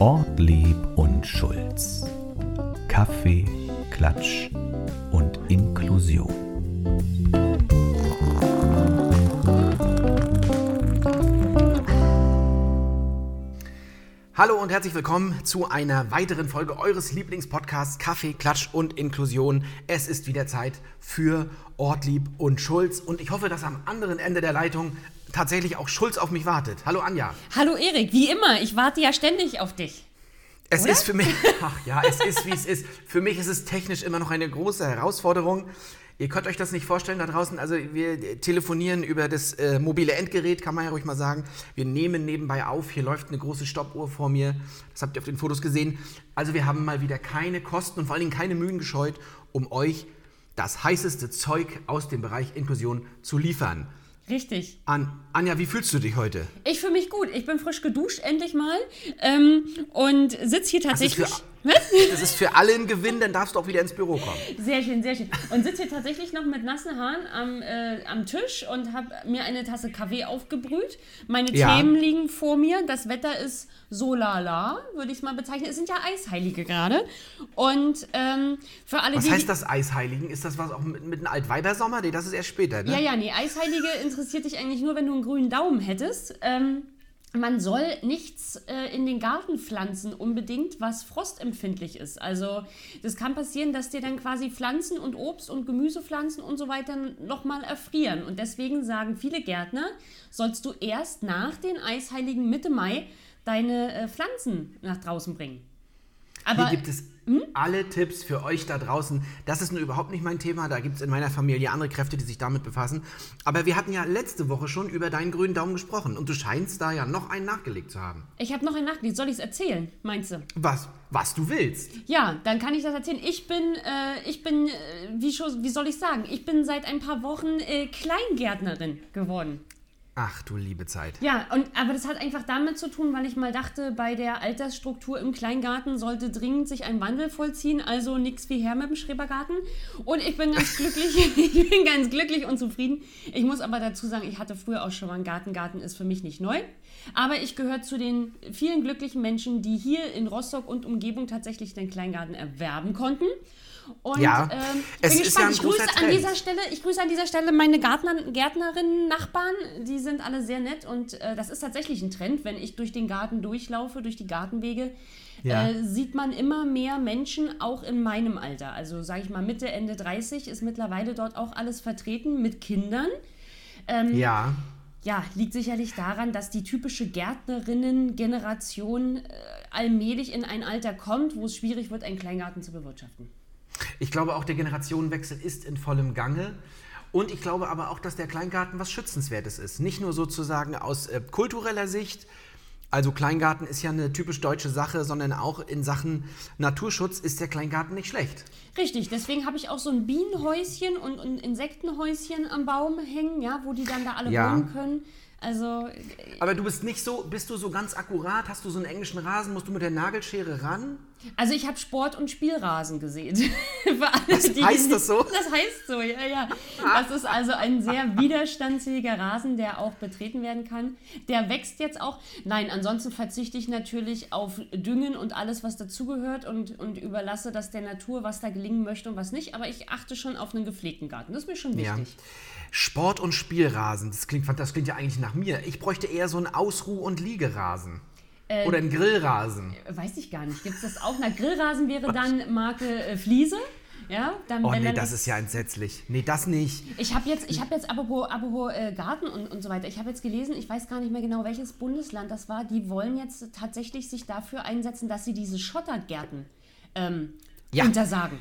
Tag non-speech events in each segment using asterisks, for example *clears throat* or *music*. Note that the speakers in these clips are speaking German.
Ortlieb und Schulz. Kaffee, Klatsch und Inklusion. Hallo und herzlich willkommen zu einer weiteren Folge eures Lieblingspodcasts Kaffee, Klatsch und Inklusion. Es ist wieder Zeit für Ortlieb und Schulz und ich hoffe, dass am anderen Ende der Leitung tatsächlich auch Schulz auf mich wartet. Hallo Anja. Hallo Erik, wie immer, ich warte ja ständig auf dich. Es Oder? ist für mich, *laughs* ach ja, es ist wie es ist. Für mich ist es technisch immer noch eine große Herausforderung. Ihr könnt euch das nicht vorstellen da draußen. Also wir telefonieren über das äh, mobile Endgerät, kann man ja ruhig mal sagen. Wir nehmen nebenbei auf. Hier läuft eine große Stoppuhr vor mir. Das habt ihr auf den Fotos gesehen. Also wir haben mal wieder keine Kosten und vor allen Dingen keine Mühen gescheut, um euch das heißeste Zeug aus dem Bereich Inklusion zu liefern. Richtig. An Anja, wie fühlst du dich heute? Ich fühle mich gut. Ich bin frisch geduscht, endlich mal. Ähm, und sitze hier tatsächlich. Was? Das ist für alle ein Gewinn, dann darfst du auch wieder ins Büro kommen. Sehr schön, sehr schön. Und sitze hier tatsächlich noch mit nassen Haaren am, äh, am Tisch und habe mir eine Tasse Kaffee aufgebrüht. Meine Ja. Themen liegen vor mir. Das Wetter ist so lala, würde ich es mal bezeichnen. Es sind ja Eisheilige gerade. Und ähm, für alle, Was die. heißt das Eisheiligen? Ist das was auch mit, mit einem Altweibersommer? Nee, das ist erst später, ne? Ja, ja, nee, Eisheilige interessiert dich eigentlich nur, wenn du einen grünen Daumen hättest. Ähm, man soll nichts äh, in den Garten pflanzen unbedingt, was frostempfindlich ist. Also das kann passieren, dass dir dann quasi Pflanzen und Obst und Gemüsepflanzen und so weiter nochmal erfrieren. Und deswegen sagen viele Gärtner, sollst du erst nach den Eisheiligen Mitte Mai deine äh, Pflanzen nach draußen bringen. Aber Hier gibt es Hm? alle Tipps für euch da draußen. Das ist nur überhaupt nicht mein Thema. Da gibt es in meiner Familie andere Kräfte, die sich damit befassen. Aber wir hatten ja letzte Woche schon über deinen grünen Daumen gesprochen. Und du scheinst da ja noch einen nachgelegt zu haben. ich habe noch ein Nachlied. Soll ich es erzählen, meinst du? Was, was du willst. Ja, dann kann ich das erzählen. Ich bin, äh, ich bin, äh, wie, schon, wie soll ich sagen, ich bin seit ein paar Wochen äh, Kleingärtnerin geworden. Ach du liebe Zeit. Ja, und, aber das hat einfach damit zu tun, weil ich mal dachte, bei der Altersstruktur im Kleingarten sollte dringend sich ein Wandel vollziehen, also nichts wie her mit dem Schrebergarten. Und ich bin ganz glücklich, *laughs* ich bin ganz glücklich und zufrieden. Ich muss aber dazu sagen, ich hatte früher auch schon mal einen Garten. Garten ist für mich nicht neu. Aber ich gehöre zu den vielen glücklichen Menschen, die hier in Rostock und Umgebung tatsächlich den Kleingarten erwerben konnten. Und Ja, ähm, es bin ist gespannt. ja ein ich grüße an dieser Stelle, ich grüße an dieser Stelle meine Gärtner, Gärtnerinnen, Nachbarn, die sind alle sehr nett und äh, das ist tatsächlich ein Trend, wenn ich durch den Garten durchlaufe, durch die Gartenwege, Ja. äh, sieht man immer mehr Menschen, auch in meinem Alter. Also sage ich mal Mitte, Ende 30 ist mittlerweile dort auch alles vertreten mit Kindern. Ja. Ja, liegt sicherlich daran, dass die typische Gärtnerinnen-Generation äh, allmählich in ein Alter kommt, wo es schwierig wird, einen Kleingarten zu bewirtschaften. Ich glaube auch, der Generationenwechsel ist in vollem Gange. Und ich glaube aber auch, dass der Kleingarten was Schützenswertes ist. Nicht nur sozusagen aus äh, kultureller Sicht. Also Kleingarten ist ja eine typisch deutsche Sache, sondern auch in Sachen Naturschutz ist der Kleingarten nicht schlecht. Richtig, deswegen habe ich auch so ein Bienenhäuschen und ein Insektenhäuschen am Baum hängen, ja, wo die dann da alle Ja. wohnen können. Also, äh, Aber du bist nicht so, bist du so ganz akkurat? Hast du so einen englischen Rasen? Musst du mit der Nagelschere ran? Also ich habe Sport- und Spielrasen gesehen. *laughs* Alle, Was heißt das so? *laughs* Das heißt so, ja, ja. Das ist also ein sehr widerstandsfähiger Rasen, der auch betreten werden kann. Der wächst jetzt auch. Nein, ansonsten verzichte ich natürlich auf Düngen und alles, was dazugehört und, und überlasse das der Natur, was da gelingen möchte und was nicht. Aber ich achte schon auf einen gepflegten Garten. Das ist mir schon Ja. wichtig. Sport- und Spielrasen, das klingt, das klingt ja eigentlich nach mir. Ich bräuchte eher so einen Ausruh- und Liegerasen. Oder einen Grillrasen. Weiß ich gar nicht. Gibt es das auch? Na, Grillrasen wäre dann Marke äh, Fliese. Ja, dann, Oh nee, dann das ist ja entsetzlich. Nee, das nicht. Ich habe jetzt, ich habe jetzt apropos, apropos äh, Garten und, und so weiter. Ich habe jetzt gelesen, ich weiß gar nicht mehr genau, welches Bundesland das war. Die wollen jetzt tatsächlich sich dafür einsetzen, dass sie diese Schottergärten ähm, Ja. untersagen.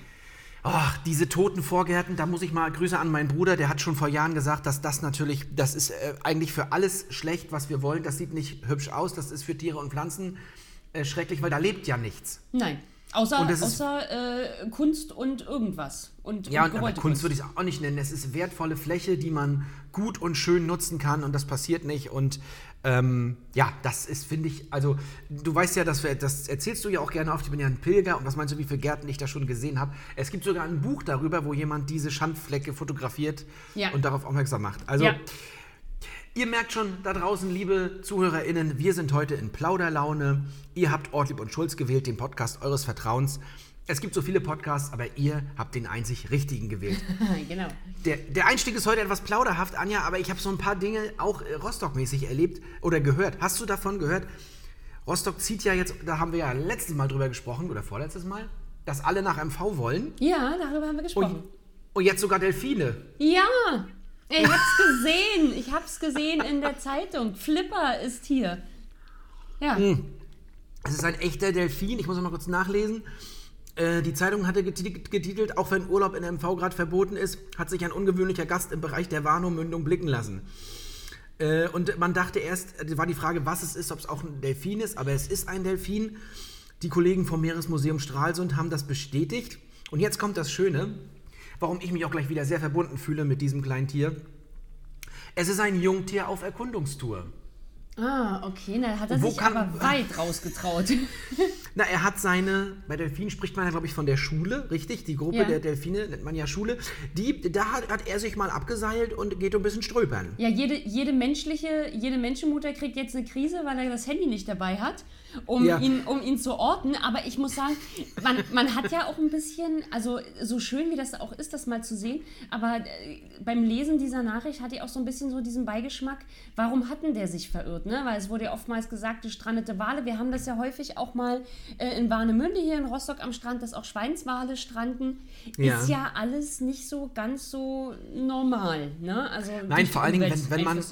Ach, diese toten Vorgärten, da muss ich mal Grüße an meinen Bruder, der hat schon vor Jahren gesagt, dass das natürlich, das ist äh, eigentlich für alles schlecht, was wir wollen. Das sieht nicht hübsch aus, das ist für Tiere und Pflanzen äh, schrecklich, weil da lebt ja nichts. Nein. Außer, außer äh, Kunst und irgendwas. Und, Ja, und und Kunst würde ich es auch nicht nennen. Es ist wertvolle Fläche, die man gut und schön nutzen kann und das passiert nicht. Und ähm, ja, das ist, finde ich, also du weißt ja, dass wir, das erzählst du ja auch gerne oft, ich bin ja ein Pilger und was meinst du, wie viele Gärten ich da schon gesehen habe? Es gibt sogar ein Buch darüber, wo jemand diese Schandflecke fotografiert Ja. und darauf aufmerksam macht. Also Ja. Ihr merkt schon da draußen, liebe ZuhörerInnen, wir sind heute in Plauderlaune. Ihr habt Ortlieb und Schulz gewählt, den Podcast eures Vertrauens. Es gibt so viele Podcasts, aber ihr habt den einzig richtigen gewählt. *laughs* genau. Der, der Einstieg ist heute etwas plauderhaft, Anja, aber ich habe so ein paar Dinge auch äh, Rostock-mäßig erlebt oder gehört. Hast du davon gehört? Rostock zieht ja jetzt, da haben wir ja letztes Mal drüber gesprochen oder vorletztes Mal, dass alle nach MV wollen. Ja, darüber haben wir gesprochen. Und, und jetzt sogar Delfine. Ja, ich *laughs* hab's gesehen. Ich hab's gesehen in der Zeitung. Flipper ist hier. Ja. Es ist ein echter Delfin. Ich muss noch mal kurz nachlesen. Äh, Die Zeitung hatte geti- getitelt, auch wenn Urlaub in MV gerade verboten ist, hat sich ein ungewöhnlicher Gast im Bereich der Warnow-Mündung blicken lassen. Äh, Und man dachte erst, äh, war die Frage, was es ist, ob es auch ein Delfin ist, aber es ist ein Delfin. Die Kollegen vom Meeresmuseum Stralsund haben das bestätigt. Und jetzt kommt das Schöne, warum ich mich auch gleich wieder sehr verbunden fühle mit diesem kleinen Tier. Es ist ein Jungtier auf Erkundungstour. Ah, okay. Na, hat er Wo sich kann- aber weit rausgetraut. *laughs* Na, er hat seine, bei Delfinen spricht man ja, glaube ich, von der Schule, richtig? Die Gruppe Ja. der Delfine nennt man ja Schule. Die, da hat, hat er sich mal abgeseilt und geht ein bisschen ströpern. Ja, jede, jede menschliche, jede Menschenmutter kriegt jetzt eine Krise, weil er das Handy nicht dabei hat, um, Ja. ihn, um ihn zu orten. Aber ich muss sagen, man, man hat ja auch ein bisschen, also so schön wie das auch ist, das mal zu sehen, aber äh, beim Lesen dieser Nachricht hatte ich auch so ein bisschen so diesen Beigeschmack, warum hatten der sich verirrt? Ne? Weil es wurde ja oftmals gesagt, gestrandete Wale. Wir haben das ja häufig auch mal äh, in Warnemünde hier in Rostock am Strand, dass auch Schweinswale stranden. Ja. Ist ja alles nicht so ganz so normal. Ne? Also Nein, vor allen Dingen, wenn- wenn man-.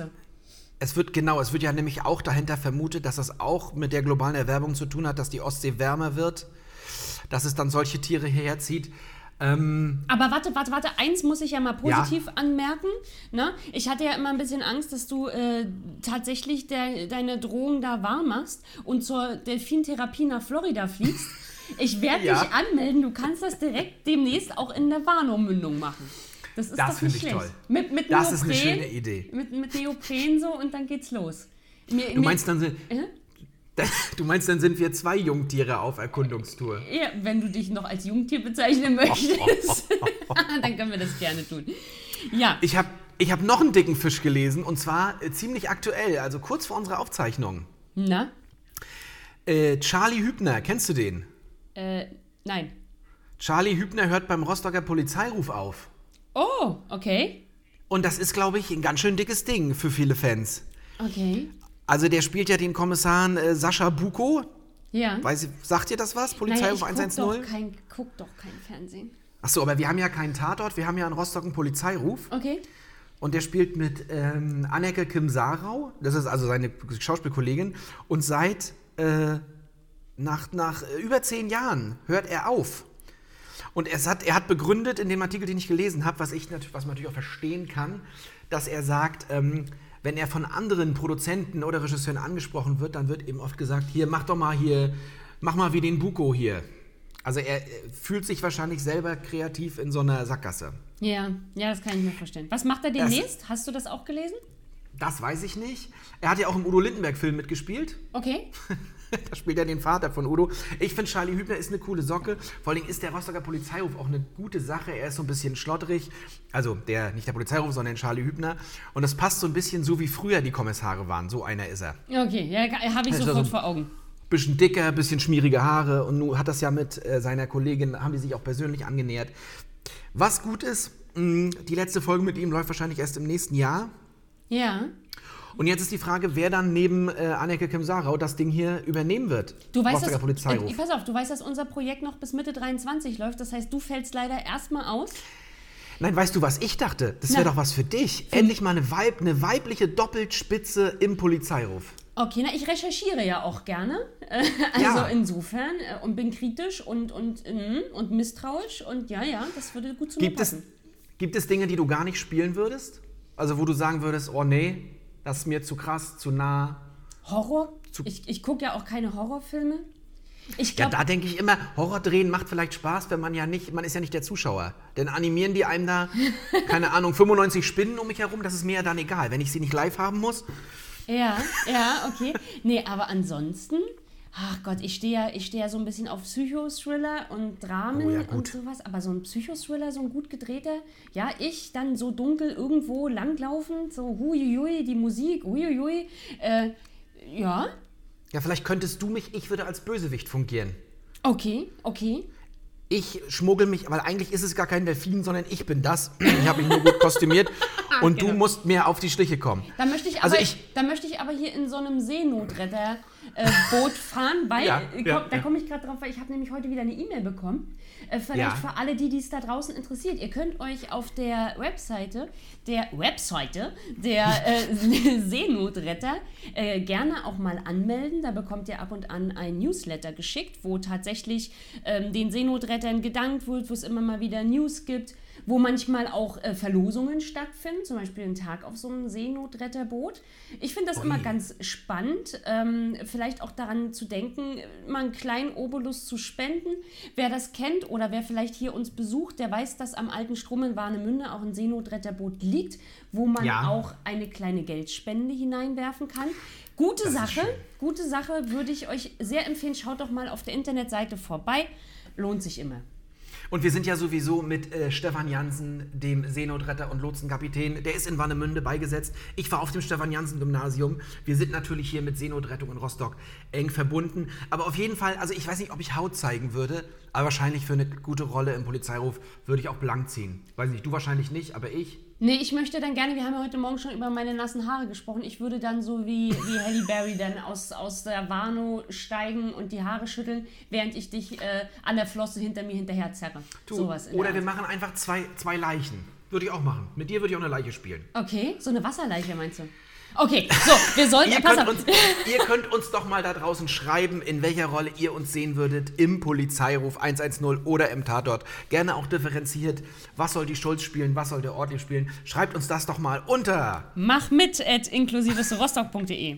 Es wird genau, es wird ja nämlich auch dahinter vermutet, dass das auch mit der globalen Erwärmung zu tun hat, dass die Ostsee wärmer wird, dass es dann solche Tiere hierher zieht. Ähm, Aber warte, warte, warte, eins muss ich ja mal positiv anmerken. Ne? Ich hatte ja immer ein bisschen Angst, dass du äh, tatsächlich der, deine Drohung da wahr machst und zur Delfintherapie nach Florida fliegst. *laughs* Ich werde Ja. dich anmelden, du kannst das direkt demnächst auch in der Warnow-Mündung machen. Das ist Das doch finde ich schlecht. toll. Mit, mit Das ist eine Neopren, schöne Idee. Mit, mit Neopren so und dann geht's los. Mir, du, meinst, dann sind, Äh? *laughs* du meinst, dann sind wir zwei Jungtiere auf Erkundungstour. Ja, wenn du dich noch als Jungtier bezeichnen *laughs* möchtest, *laughs* dann können wir das gerne tun. Ja, Ich habe ich hab noch einen dicken Fisch gelesen und zwar äh, ziemlich aktuell, also kurz vor unserer Aufzeichnung. na? Äh, Charlie Hübner, kennst du den? Äh, nein. Charlie Hübner hört beim Rostocker Polizeiruf auf. Oh, okay. Und das ist, glaube ich, ein ganz schön dickes Ding für viele Fans. Okay. Also der spielt ja den Kommissar äh, Sascha Buko. Ja. Weiß sagt ihr das was? naja, Polizeiruf ich guck 110? doch, kein, guck doch kein Fernsehen. Achso, aber wir haben ja keinen Tatort, wir haben ja in Rostock einen Polizeiruf. Okay. Und der spielt mit ähm, Anneke Kim Sarau, das ist also seine Schauspielkollegin. Und seit äh, nach, nach äh, über zehn Jahren hört er auf. Und es hat, er hat begründet in dem Artikel, den ich gelesen habe, was, ich was man natürlich auch verstehen kann, dass er sagt, ähm, wenn er von anderen Produzenten oder Regisseuren angesprochen wird, dann wird eben oft gesagt, hier, mach doch mal hier, mach mal wie den Buko hier. Also er äh, fühlt sich wahrscheinlich selber kreativ in so einer Sackgasse. Ja, ja, das kann ich mir vorstellen. Was macht er Das- demnächst? Hast du das auch gelesen? Das weiß ich nicht. Er hat ja auch im Udo Lindenberg-Film mitgespielt. Okay. *laughs* *laughs* da spielt er den Vater von Udo. Ich finde, Charlie Hübner ist eine coole Socke. Vor Dingen ist der Rostocker Polizeiruf auch eine gute Sache. Er ist so ein bisschen schlotterig. Also der, nicht der Polizeiruf, sondern Charlie Hübner. Und das passt so ein bisschen so, wie früher die Kommissare waren. So einer ist er. Okay, ja, habe ich Also sofort so- vor Augen. Bisschen dicker, bisschen schmierige Haare. Und nun hat das ja mit äh, seiner Kollegin, haben die sich auch persönlich angenähert. Was gut ist, mh, die letzte Folge mit ihm läuft wahrscheinlich erst im nächsten Jahr. Ja. Und jetzt ist die Frage, wer dann neben äh, Anneke Kim-Sarau das Ding hier übernehmen wird. Du weißt, dass, Polizeiruf. äh, pass auf, du weißt, dass unser Projekt noch bis Mitte 23 läuft. Das heißt, du fällst leider erstmal aus. Nein, weißt du, was ich dachte? Das wäre doch was für dich. Endlich mal eine, Weib, eine weibliche Doppelspitze im Polizeiruf. Okay, na, ich recherchiere ja auch gerne. *laughs* Also Ja. insofern äh, und bin kritisch und, und, mm, und misstrauisch und ja, ja, das würde gut zu Gibt mir es, passen. gibt es Dinge, die du gar nicht spielen würdest? Also wo du sagen würdest, oh nee, das ist mir zu krass, zu nah. Horror? Ich, ich gucke ja auch keine Horrorfilme. Ich Ja, glaube, da denke ich immer, Horror drehen macht vielleicht Spaß, wenn man ja nicht, man ist ja nicht der Zuschauer. Denn animieren die einem da, *laughs* keine Ahnung, 95 Spinnen um mich herum, das ist mir ja dann egal. Wenn ich sie nicht live haben muss, ja, ja, okay. Nee, aber ansonsten ach Gott, ich stehe ja, ich stehe ja so ein bisschen auf Psychothriller und Dramen Oh ja, und sowas, aber so ein Psychothriller, so ein gut gedrehter, ja, ich dann so dunkel irgendwo langlaufend, so huiuiui, die Musik, huiuiui, äh, ja, Ja, vielleicht könntest du mich, ich würde als Bösewicht fungieren. okay, okay. Ich schmuggel mich, weil eigentlich ist es gar kein Delfin, sondern ich bin das. *clears throat* Ich habe mich nur gut kostümiert *laughs* und du Genau. musst mir auf die Schliche kommen. Da möchte ich Also aber, ich- da möchte ich aber hier in so einem Seenotretter äh, Boot fahren, weil Ja, äh, ja, komm, da ja. komme ich gerade drauf, weil ich habe nämlich heute wieder eine E-Mail bekommen. Äh, vielleicht für alle, die dies da draußen interessiert. Ihr könnt euch auf der Webseite, der Webseite der äh, *laughs* Seenotretter äh, gerne auch mal anmelden. Da bekommt ihr ab und an ein Newsletter geschickt, wo tatsächlich ähm, den Seenotrettern gedankt wird, wo es immer mal wieder News gibt wo manchmal auch äh, Verlosungen stattfinden, zum Beispiel einen Tag auf so einem Seenotretterboot. Ich finde das immer ganz spannend, ähm, vielleicht auch daran zu denken, mal einen kleinen Obolus zu spenden. Wer das kennt oder wer vielleicht hier uns besucht, der weiß, dass am alten Strom in Warnemünde auch ein Seenotretterboot liegt, wo man Ja. auch eine kleine Geldspende hineinwerfen kann. Gute Das Sache, gute Sache würde ich euch sehr empfehlen. Schaut doch mal auf der Internetseite vorbei. Lohnt sich immer. Und wir sind ja sowieso mit äh, Stefan Jansen, dem Seenotretter und Lotsenkapitän. Der ist in Warnemünde beigesetzt. Ich war auf dem Stefan Jansen Gymnasium. Wir sind natürlich hier mit Seenotrettung in Rostock eng verbunden. Aber auf jeden Fall, also ich weiß nicht, ob ich Haut zeigen würde, aber wahrscheinlich für eine gute Rolle im Polizeiruf würde ich auch blank ziehen. Weiß nicht, du wahrscheinlich nicht, aber ich. Nee, ich möchte dann gerne, wir haben ja heute Morgen schon über meine nassen Haare gesprochen, ich würde dann so wie, wie Halle Berry dann aus, aus der Warnow steigen und die Haare schütteln, während ich dich äh, an der Flosse hinter mir hinterher zerre. Du, Sowas oder der wir machen einfach zwei, zwei Leichen. Würde ich auch machen. Mit dir würde ich auch eine Leiche spielen. Okay, so eine Wasserleiche meinst du? Okay, so, wir sollen, Ihr könnt, uns, ihr könnt uns doch mal da draußen schreiben, in welcher Rolle ihr uns sehen würdet im Polizeiruf 110 oder im Tatort. Gerne auch differenziert. Was soll die Schulz spielen, was soll der Ortlieb spielen? Schreibt uns das doch mal unter. Mach mit at inklusivesrostock.de.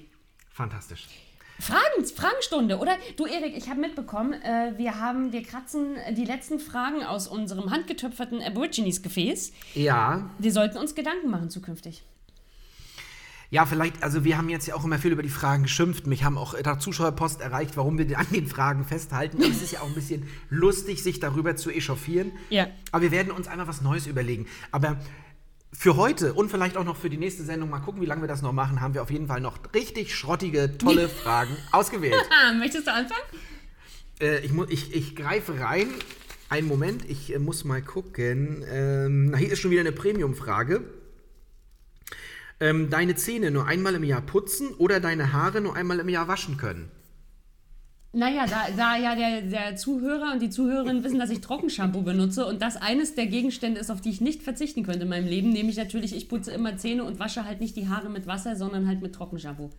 Fantastisch. Fragen, Fragenstunde, oder? Du, Erik, ich habe mitbekommen, äh, wir haben, wir kratzen die letzten Fragen aus unserem handgetöpferten Aborigines-Gefäß. Ja, Wir sollten uns Gedanken machen zukünftig. Ja, vielleicht, also wir haben jetzt ja auch immer viel über die Fragen geschimpft. Mich haben auch da Zuschauerpost erreicht, warum wir an den Fragen festhalten. Es ist ja auch ein bisschen lustig, sich darüber zu echauffieren. Ja. Aber wir werden uns einmal was Neues überlegen. Aber für heute und vielleicht auch noch für die nächste Sendung, mal gucken, wie lange wir das noch machen, haben wir auf jeden Fall noch richtig schrottige, tolle *laughs* Fragen ausgewählt. *laughs* Möchtest du anfangen? Äh, ich, ich, ich greife rein. Einen Moment, ich äh, muss mal gucken. Ähm, na, hier ist schon wieder eine Premium-Frage. Ähm, deine Zähne nur einmal im Jahr putzen oder deine Haare nur einmal im Jahr waschen können? Naja, da, da ja der, der Zuhörer und die Zuhörerin wissen, dass ich Trockenshampoo benutze und das eines der Gegenstände ist, auf die ich nicht verzichten könnte in meinem Leben, nämlich natürlich, ich putze immer Zähne und wasche halt nicht die Haare mit Wasser, sondern halt mit Trockenshampoo.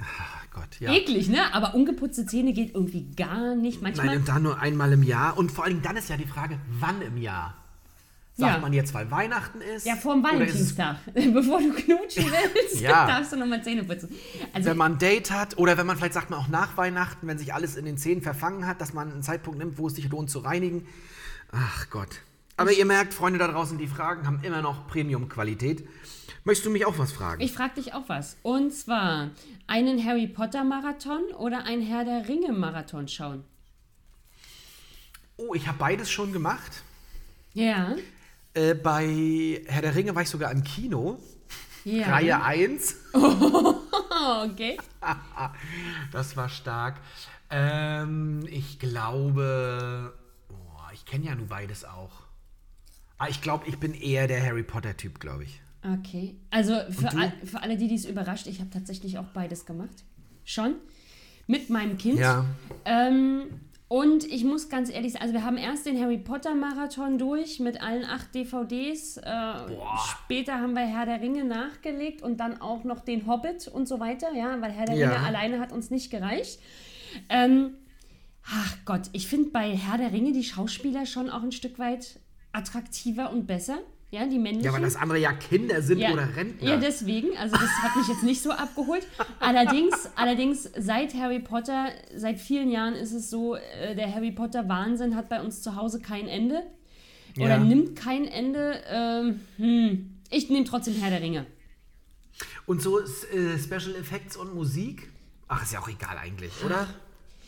Ach Gott, ja. Eklig, ne? Aber ungeputzte Zähne geht irgendwie gar nicht. Manchmal. Nein, und dann nur einmal im Jahr. Und vor allem dann ist ja die Frage, wann im Jahr? Sagt Ja. man jetzt, weil Weihnachten ist? ja, ist es, Valentinstag. *laughs* Bevor du knutschen *laughs* willst, Ja. darfst du nochmal Zähne putzen. Also, wenn man ein Date hat oder wenn man vielleicht sagt man auch nach Weihnachten, wenn sich alles in den Zähnen verfangen hat, dass man einen Zeitpunkt nimmt, wo es sich lohnt zu reinigen. Ach Gott. Aber ihr merkt, Freunde da draußen, die Fragen haben immer noch Premium-Qualität. Möchtest du mich auch was fragen? ich frage dich auch was. Und zwar einen Harry Potter Marathon oder ein Herr der Ringe Marathon schauen? oh, ich habe beides schon gemacht. Ja. Äh, bei Herr der Ringe war ich sogar im Kino. Ja. Reihe 1. Oh, *laughs* okay. *laughs* Das war stark. Ähm, ich glaube. Oh, ich kenne ja nur beides auch. Ah, ich glaube, ich bin eher der Harry Potter-Typ, glaube ich. Okay. Also für, all, für alle, die dies überrascht, ich habe tatsächlich auch beides gemacht. Schon. Mit meinem Kind. Ja. Ähm, und ich muss ganz ehrlich sagen, also wir haben erst den Harry Potter Marathon durch mit allen acht DVDs. Äh, später haben wir Herr der Ringe nachgelegt und dann auch noch den Hobbit und so weiter, ja, weil Herr der Ja. Ringe alleine hat uns nicht gereicht. Ähm, ach Gott, ich finde bei Herr der Ringe die Schauspieler schon auch ein Stück weit attraktiver und besser. Ja, die männlichen. Ja, weil das andere ja Kinder sind oder Rentner. Ja, deswegen. Also das hat mich jetzt nicht so abgeholt. *laughs* Allerdings, allerdings seit Harry Potter, seit vielen Jahren ist es so, äh, der Harry Potter Wahnsinn hat bei uns zu Hause kein Ende. Oder Ja. nimmt kein Ende. Ähm, hm. Ich nehme trotzdem Herr der Ringe. Und so äh, Special Effects und Musik? Ach, ist ja auch egal eigentlich, oder?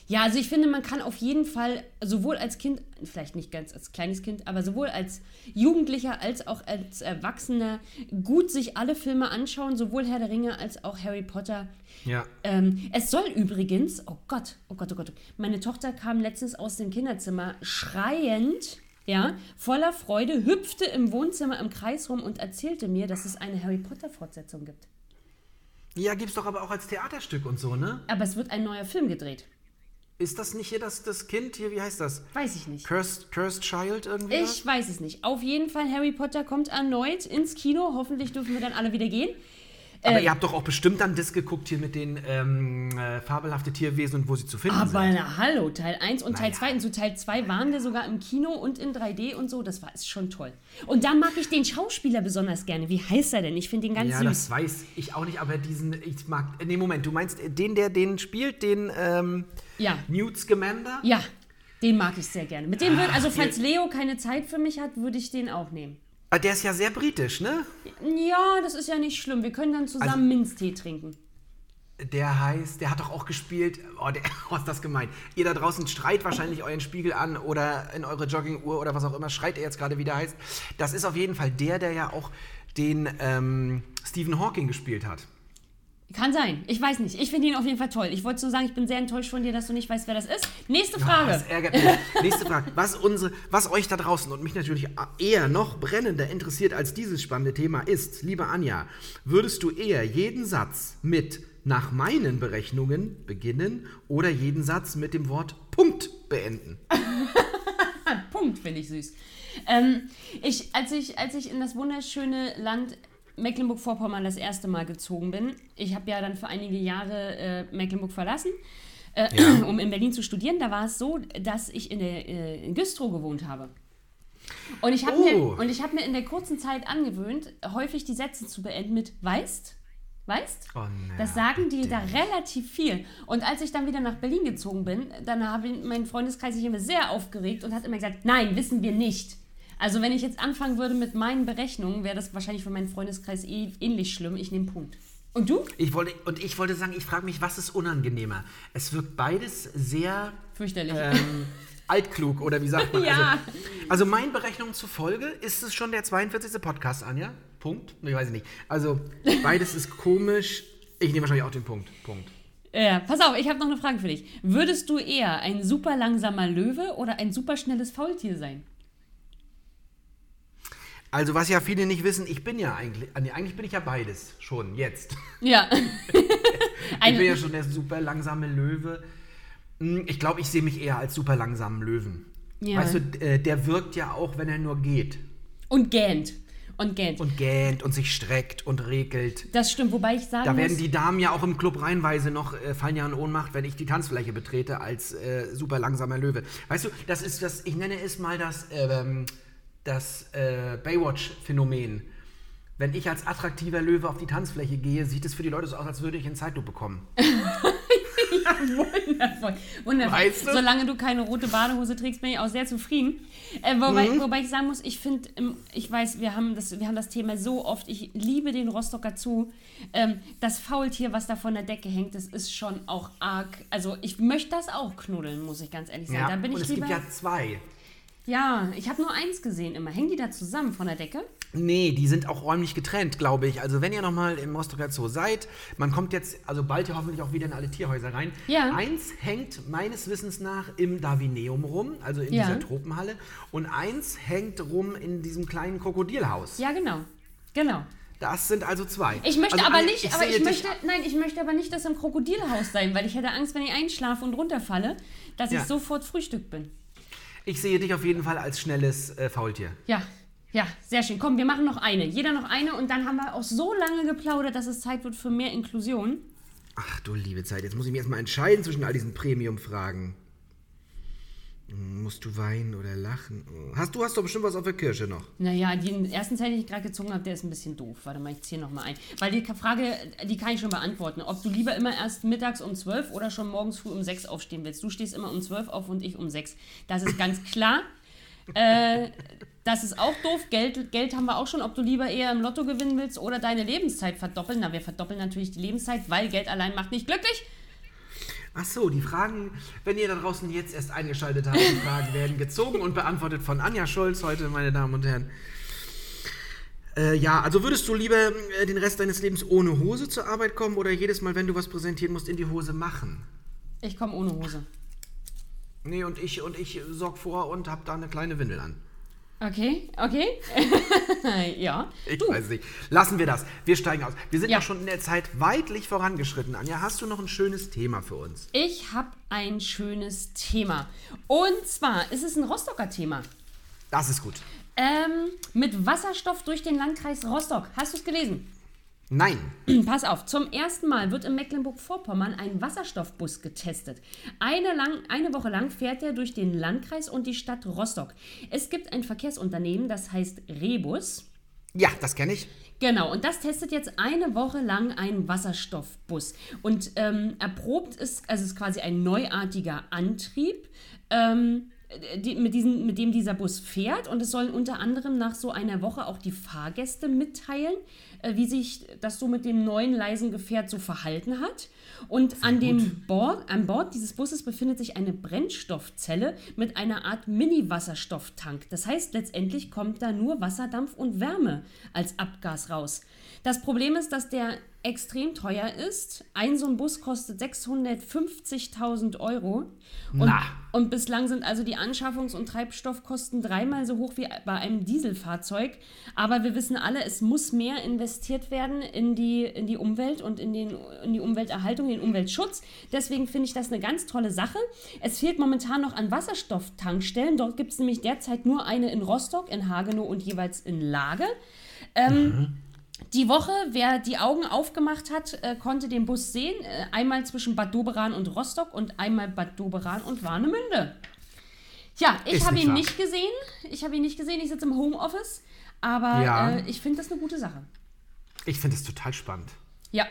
Ja, also ich finde, man kann auf jeden Fall sowohl als Kind, vielleicht nicht ganz als kleines Kind, aber sowohl als Jugendlicher als auch als Erwachsener gut sich alle Filme anschauen, sowohl Herr der Ringe als auch Harry Potter. Ja. Ähm, es soll übrigens, oh Gott, oh Gott, oh Gott, meine Tochter kam letztens aus dem Kinderzimmer schreiend, ja, voller Freude, hüpfte im Wohnzimmer im Kreis rum und erzählte mir, dass es eine Harry Potter Fortsetzung gibt. Ja, gibt's doch aber auch als Theaterstück und so, ne? Aber es wird ein neuer Film gedreht. Ist das nicht hier das, das Kind hier, wie heißt das? Weiß ich nicht. Cursed, Cursed Child irgendwie? Ich weiß es nicht. Auf jeden Fall, Harry Potter kommt erneut ins Kino. Hoffentlich dürfen wir dann alle wieder gehen. Aber Äh, ihr habt doch auch bestimmt dann das geguckt hier mit den ähm, äh, fabelhafte Tierwesen und wo sie zu finden Aber sind. na, hallo, Teil 1 und Teil Naja. 2. Und zu Teil 2 waren wir sogar im Kino und in 3D und so. Das war ist schon toll. Und da mag ich den Schauspieler besonders gerne. Wie heißt er denn? Ich finde ihn ganz Ja, süß. das weiß ich auch nicht, aber diesen, ich mag, äh, nee, Moment, du meinst äh, den, der den spielt, den ähm, Ja. Newt Scamander? Ja, den mag ich sehr gerne. Mit dem wird, also Ah, falls Leo keine Zeit für mich hat, würde ich den auch nehmen. Ah, Der ist ja sehr britisch, ne? Ja, das ist ja nicht schlimm. Wir können dann zusammen Also- Minztee trinken. Der heißt, der hat doch auch gespielt, oh, der, *laughs* oh, ist das gemein. Ihr da draußen streit wahrscheinlich euren Spiegel an oder in eure Jogginguhr oder was auch immer, schreit er jetzt gerade wieder heißt. Das ist auf jeden Fall der, der ja auch den ähm, Stephen Hawking gespielt hat. Kann sein. Ich weiß nicht. Ich finde ihn auf jeden Fall toll. Ich wollte so sagen, ich bin sehr enttäuscht von dir, dass du nicht weißt, wer das ist. Nächste Frage. das ärgert mich. *laughs* Nächste Frage. Was, unsere, was euch da draußen und mich natürlich eher noch brennender interessiert als dieses spannende Thema ist, liebe Anja, würdest du eher jeden Satz mit nach meinen Berechnungen beginnen oder jeden Satz mit dem Wort Punkt beenden? *laughs* Punkt, finde ich süß. Ähm, ich, als, ich, als ich in das wunderschöne Land Mecklenburg-Vorpommern das erste Mal gezogen bin, ich habe ja dann für einige Jahre äh, Mecklenburg verlassen, äh, Ja. *clears throat* um in Berlin zu studieren. Da war es so, dass ich in, der, äh, in Güstrow gewohnt habe. Und ich habe Oh. mir, und ich hab mir in der kurzen Zeit angewöhnt, häufig die Sätze zu beenden mit weißt, weißt. Oh, na, das sagen die da relativ viel. Und als ich dann wieder nach Berlin gezogen bin, dann habe ich- mein Freundeskreis sich immer sehr aufgeregt und hat immer gesagt, nein, wissen wir nicht. Also wenn ich jetzt anfangen würde mit meinen Berechnungen, wäre das wahrscheinlich für meinen Freundeskreis eh, ähnlich schlimm. Ich nehme Punkt. Und du? Ich wollte, und ich wollte sagen, ich frage mich, was ist unangenehmer? Es wirkt beides sehr Fürchterlich. ähm, *laughs* altklug oder wie sagt man? Ja. Also, also meinen Berechnungen zufolge ist es schon der 42. Podcast, Anja. Punkt? Ich weiß nicht. Also beides ist komisch. Ich nehme wahrscheinlich auch den Punkt. Punkt. Ja, pass auf, ich habe noch eine Frage für dich. Würdest du eher ein super langsamer Löwe oder ein super schnelles Faultier sein? Also was ja viele nicht wissen, ich bin ja eigentlich, nee, eigentlich bin ich ja beides schon jetzt. Ja. *laughs* Ich bin ja schon der super langsame Löwe. Hm, Ich glaube, ich sehe mich eher als super langsamen Löwen. Ja. Weißt du, äh, der wirkt ja auch, wenn er nur geht. und gähnt. Und gähnt. Und gähnt und sich streckt und regelt. das stimmt, wobei ich sagen Da werden die Damen ja auch im Club reihenweise noch, äh, fallen ja in Ohnmacht, wenn ich die Tanzfläche betrete als äh, super langsamer Löwe. Weißt du, das ist das, ich nenne es mal das, ähm, das äh, Baywatch-Phänomen. Wenn ich als attraktiver Löwe auf die Tanzfläche gehe, sieht es für die Leute so aus, als würde ich in Zeitlupe bekommen. *laughs* Wundervoll. Wundervoll. Weißt du? Solange du keine rote Badehose trägst, bin ich auch sehr zufrieden. Äh, wobei, Mhm. wobei ich sagen muss, ich finde, ich weiß, wir haben, das, wir haben das Thema so oft, ich liebe den Rostocker Zoo. Ähm, das Faultier, was da von der Decke hängt, das ist schon auch arg. Also ich möchte das auch knuddeln, muss ich ganz ehrlich sagen. Ja, da bin und ich es lieber. gibt ja zwei. Ja, ich habe nur eins gesehen immer. Hängen die da zusammen von der Decke? Nee, die sind auch räumlich getrennt, glaube ich. Also wenn ihr nochmal im Rostocker Zoo seid, man kommt jetzt, also bald ja hoffentlich auch wieder in alle Tierhäuser rein. Ja. Eins hängt meines Wissens nach im Davineum rum, also in Ja. dieser Tropenhalle. Und eins hängt rum in diesem kleinen Krokodilhaus. Ja, genau. Genau. Das sind also zwei. Ich möchte also, aber Anne, nicht, aber sehe ich möchte, nein, ich möchte aber nicht das im Krokodilhaus sein, weil ich hätte Angst, wenn ich einschlafe und runterfalle, dass Ja. ich sofort Frühstück bin. Ich sehe dich auf jeden Fall als schnelles äh, Faultier. Ja, ja, sehr schön. Komm, wir machen noch eine. Jeder noch eine und dann haben wir auch so lange geplaudert, dass es Zeit wird für mehr Inklusion. Ach du liebe Zeit, jetzt muss ich mir erstmal entscheiden zwischen all diesen Premium-Fragen. Musst du weinen oder lachen? Hast du hast doch bestimmt was auf der Kirsche noch. Naja, den ersten Teil, den ich gerade gezogen habe, der ist ein bisschen doof. Warte mal, ich ziehe nochmal ein. Weil die Frage, die kann ich schon beantworten. Ob du lieber immer erst mittags um 12 oder schon morgens früh um 6 aufstehen willst. Du stehst immer um 12 auf und ich um 6. Das ist ganz klar. äh, das ist auch doof. Geld, Geld haben wir auch schon. Ob du lieber eher im Lotto gewinnen willst oder deine Lebenszeit verdoppeln. Na, wir verdoppeln natürlich die Lebenszeit, weil Geld allein macht nicht glücklich. Ach so, die Fragen, wenn ihr da draußen jetzt erst eingeschaltet habt, die Fragen werden gezogen und beantwortet von Anja Scholz heute, meine Damen und Herren. Äh, ja, also würdest du lieber äh, den Rest deines Lebens ohne Hose zur Arbeit kommen oder jedes Mal, wenn du was präsentieren musst, in die Hose machen? Ich komme ohne Hose. Nee, und ich, und ich sorg vor und hab da eine kleine Windel an. Okay, okay. *laughs* *laughs* ja. Ich Du. weiß nicht. Lassen wir das. Wir steigen aus. Wir sind Ja. ja schon in der Zeit weitlich vorangeschritten. Anja, hast du noch ein schönes Thema für uns? Ich habe ein schönes Thema. Und zwar ist es ein Rostocker Thema. Das ist gut. Ähm, mit Wasserstoff durch den Landkreis Rostock. Hast du es gelesen? Nein. *clears throat* Pass auf, zum ersten Mal wird in Mecklenburg-Vorpommern ein Wasserstoffbus getestet. Eine, lang, eine Woche lang fährt er durch den Landkreis und die Stadt Rostock. Es gibt ein Verkehrsunternehmen, das heißt Rebus. Ja, das kenne ich. Genau, und das testet jetzt eine Woche lang einen Wasserstoffbus. Und ähm, erprobt ist, also es ist quasi ein neuartiger Antrieb. Ähm, die, mit, diesen, mit dem dieser Bus fährt und es sollen unter anderem nach so einer Woche auch die Fahrgäste mitteilen, wie sich das so mit dem neuen leisen Gefährt so verhalten hat. Und an, dem Bord, an Bord dieses Busses befindet sich eine Brennstoffzelle mit einer Art Mini-Wasserstofftank. Das heißt, letztendlich kommt da nur Wasserdampf und Wärme als Abgas raus. Das Problem ist, dass der extrem teuer ist. Ein so ein Bus kostet 650.000 Euro. Und, und bislang sind also die Anschaffungs- und Treibstoffkosten dreimal so hoch wie bei einem Dieselfahrzeug. Aber wir wissen alle, es muss mehr investiert werden in die, in die Umwelt und in, den, in die Umwelterhaltung, in den Umweltschutz. Deswegen finde ich das eine ganz tolle Sache. Es fehlt momentan noch an Wasserstofftankstellen. Dort gibt es nämlich derzeit nur eine in Rostock, in Hagenow und jeweils in Lage. Ähm, Die Woche, wer die Augen aufgemacht hat, äh, konnte den Bus sehen. Äh, einmal zwischen Bad Doberan und Rostock und einmal Bad Doberan und Warnemünde. Ja, ich habe ihn wahr. nicht gesehen. Ich habe ihn nicht gesehen. Ich sitze im Homeoffice. Aber Ja. äh, ich finde das eine gute Sache. Ich finde es total spannend. Ja.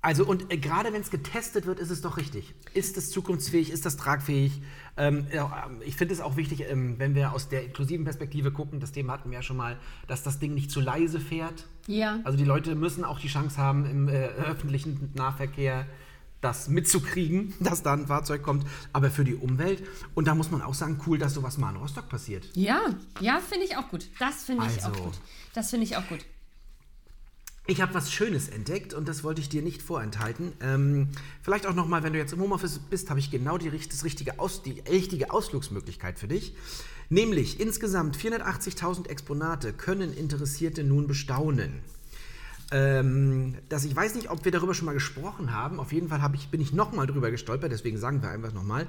Also und äh, gerade wenn es getestet wird, ist es doch richtig. Ist es zukunftsfähig? Ist das tragfähig? Ähm, ähm, ich finde es auch wichtig, ähm, wenn wir aus der inklusiven Perspektive gucken, das Thema hatten wir ja schon mal, dass das Ding nicht zu leise fährt. Ja. Also die Leute müssen auch die Chance haben, im äh, öffentlichen Nahverkehr das mitzukriegen, *laughs* dass da ein Fahrzeug kommt, aber für die Umwelt. Und da muss man auch sagen, cool, dass sowas mal in Rostock passiert. Ja, ja, finde ich auch gut. Das finde ich auch Also. gut. Das finde ich auch gut. Ich habe was Schönes entdeckt und das wollte ich dir nicht vorenthalten. Ähm, vielleicht auch nochmal, wenn du jetzt im Homeoffice bist, habe ich genau die, das richtige Aus, die richtige Ausflugsmöglichkeit für dich. Nämlich insgesamt 480.000 Exponate können Interessierte nun bestaunen. Ähm, das, ich weiß nicht, ob wir darüber schon mal gesprochen haben. Auf jeden Fall hab ich, bin ich nochmal drüber gestolpert, deswegen sagen wir einfach nochmal.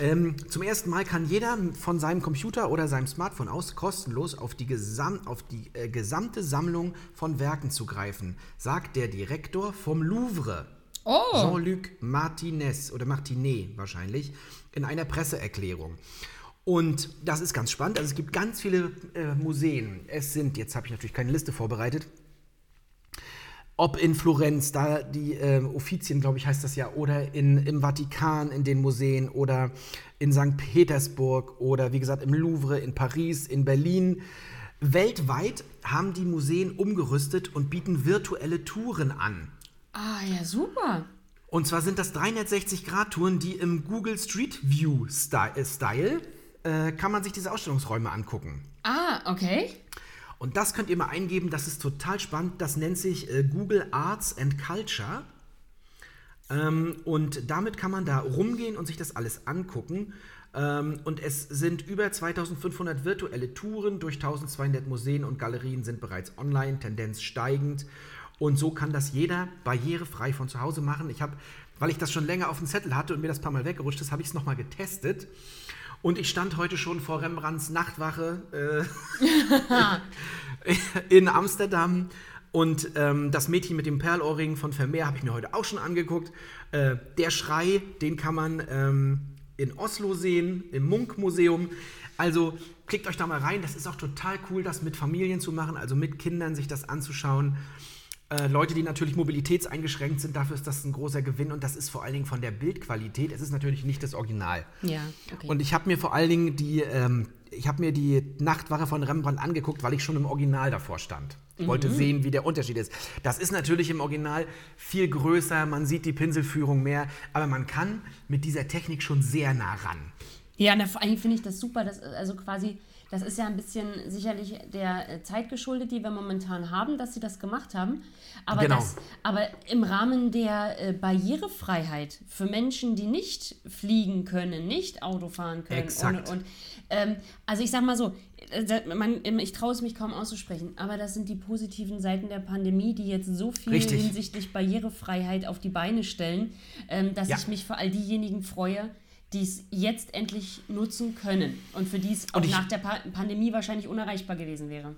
Ähm, zum ersten Mal kann jeder von seinem Computer oder seinem Smartphone aus kostenlos auf die, Gesam auf die äh, gesamte Sammlung von Werken zugreifen, sagt der Direktor vom Louvre. Oh. Jean-Luc Martinez oder Martinet wahrscheinlich in einer Presseerklärung. Und das ist ganz spannend. Also es gibt ganz viele äh, Museen. Es sind, jetzt habe ich natürlich keine Liste vorbereitet, ob in Florenz, da die ähm, Offizien, glaube ich, heißt das ja, oder in, im Vatikan, in den Museen, oder in St. Petersburg, oder wie gesagt im Louvre, in Paris, in Berlin. Weltweit haben die Museen umgerüstet und bieten virtuelle Touren an. Ah, ja, super. Und zwar sind das 360-Grad-Touren, die im Google Street View äh, Style äh, kann man sich diese Ausstellungsräume angucken. Ah, okay. Und das könnt ihr mal eingeben, das ist total spannend. Das nennt sich äh, Google Arts and Culture. Ähm, und damit kann man da rumgehen und sich das alles angucken. Ähm, und es sind über 2500 virtuelle Touren durch 1200 Museen und Galerien sind bereits online, Tendenz steigend. Und so kann das jeder barrierefrei von zu Hause machen. Ich habe, weil ich das schon länger auf dem Zettel hatte und mir das paar Mal weggerutscht ist, habe ich es nochmal getestet. Und ich stand heute schon vor Rembrandts Nachtwache äh, *laughs* in Amsterdam. Und ähm, das Mädchen mit dem Perlohrring von Vermeer habe ich mir heute auch schon angeguckt. Äh, der Schrei, den kann man ähm, in Oslo sehen, im Munk-Museum. Also klickt euch da mal rein. Das ist auch total cool, das mit Familien zu machen, also mit Kindern sich das anzuschauen. Äh, Leute, die natürlich mobilitätseingeschränkt sind, dafür ist das ein großer Gewinn und das ist vor allen Dingen von der Bildqualität. Es ist natürlich nicht das Original. Ja, okay. Und ich habe mir vor allen Dingen die, ähm, ich habe mir die Nachtwache von Rembrandt angeguckt, weil ich schon im Original davor stand. Ich wollte Mhm. sehen, wie der Unterschied ist. Das ist natürlich im Original viel größer, man sieht die Pinselführung mehr, aber man kann mit dieser Technik schon sehr nah ran. Ja, na, vor allem finde ich das super. Das, also quasi, das ist ja ein bisschen sicherlich der äh, Zeit geschuldet, die wir momentan haben, dass sie das gemacht haben. Aber, Genau. das, aber im Rahmen der äh, Barrierefreiheit für Menschen, die nicht fliegen können, nicht Auto fahren können Exakt. und und. Ähm, also ich sag mal so, äh, man, ich traue es mich kaum auszusprechen, aber das sind die positiven Seiten der Pandemie, die jetzt so viel Richtig. hinsichtlich Barrierefreiheit auf die Beine stellen, ähm, dass Ja. ich mich für all diejenigen freue, die es jetzt endlich nutzen können und für die es auch ich- nach der pa Pandemie wahrscheinlich unerreichbar gewesen wäre.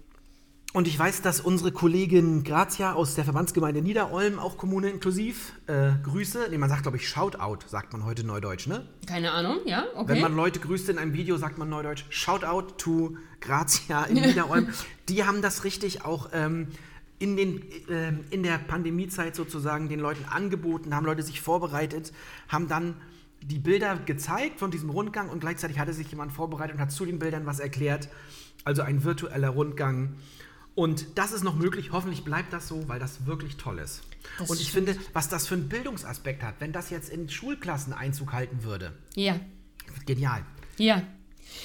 Und ich weiß, dass unsere Kollegin Grazia aus der Verbandsgemeinde Niederolm, auch Kommune inklusiv, äh, Grüße, nee, man sagt, glaube ich, Shoutout, sagt man heute neudeutsch, ne? Keine Ahnung, ja, okay. Wenn man Leute grüßt in einem Video, sagt man neudeutsch Shoutout to Grazia in Niederolm. *laughs* Die haben das richtig auch ähm, in, den, ähm, in der Pandemiezeit sozusagen den Leuten angeboten, haben Leute sich vorbereitet, haben dann die Bilder gezeigt von diesem Rundgang und gleichzeitig hatte sich jemand vorbereitet und hat zu den Bildern was erklärt. Also ein virtueller Rundgang. Und das ist noch möglich. Hoffentlich bleibt das so, weil das wirklich toll ist. Das und ich stimmt. finde, was das für einen Bildungsaspekt hat, wenn das jetzt in Schulklassen Einzug halten würde, ja, genial. ja.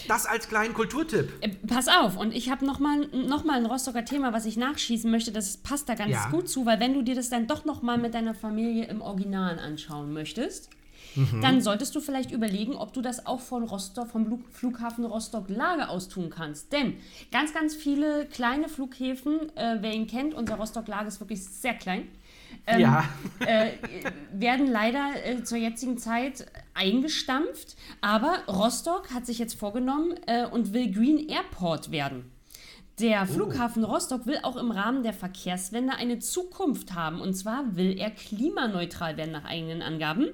Das als kleinen Kulturtipp. Äh, Pass auf, und ich habe nochmal noch mal ein Rostocker Thema, was ich nachschießen möchte. Das passt da ganz Ja. gut zu, weil wenn du dir das dann doch nochmal mit deiner Familie im Original anschauen möchtest, dann solltest du vielleicht überlegen, ob du das auch von Rostock, vom Lu- Flughafen Rostock-Lage aus tun kannst. Denn ganz, ganz viele kleine Flughäfen, äh, wer ihn kennt, unser Rostock-Lage ist wirklich sehr klein. Ähm, ja. *laughs* äh, werden leider äh, zur jetzigen Zeit eingestampft. Aber Rostock hat sich jetzt vorgenommen äh, und will Green Airport werden. Der Flughafen Rostock will auch im Rahmen der Verkehrswende eine Zukunft haben. Und zwar will er klimaneutral werden, nach eigenen Angaben.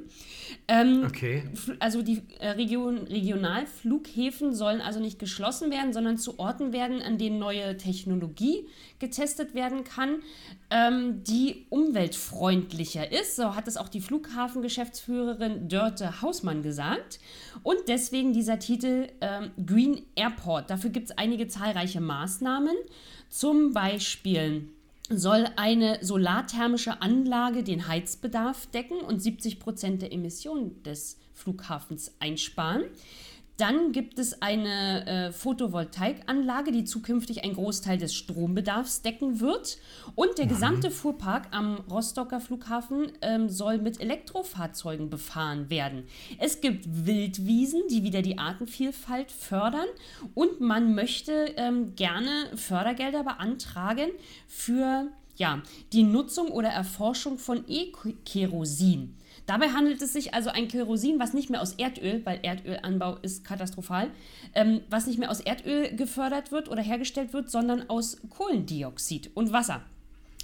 Ähm, Okay. Also die äh, Region, Regionalflughäfen sollen also nicht geschlossen werden, sondern zu Orten werden, an denen neue Technologie getestet werden kann, ähm, die umweltfreundlicher ist. So hat es auch die Flughafengeschäftsführerin Dörte Hausmann gesagt. Und deswegen dieser Titel ähm, Green Airport. Dafür gibt es einige zahlreiche Maßnahmen. Zum Beispiel soll eine solarthermische Anlage den Heizbedarf decken und 70 Prozent der Emissionen des Flughafens einsparen. Dann gibt es eine äh, Photovoltaikanlage, die zukünftig einen Großteil des Strombedarfs decken wird. Und der gesamte Fuhrpark am Rostocker Flughafen ähm, soll mit Elektrofahrzeugen befahren werden. Es gibt Wildwiesen, die wieder die Artenvielfalt fördern. Und man möchte ähm, gerne Fördergelder beantragen für ja, die Nutzung oder Erforschung von E-Kerosin. Dabei handelt es sich also ein Kerosin, was nicht mehr aus Erdöl, weil Erdölanbau ist katastrophal, ähm, was nicht mehr aus Erdöl gefördert wird oder hergestellt wird, sondern aus Kohlendioxid und Wasser.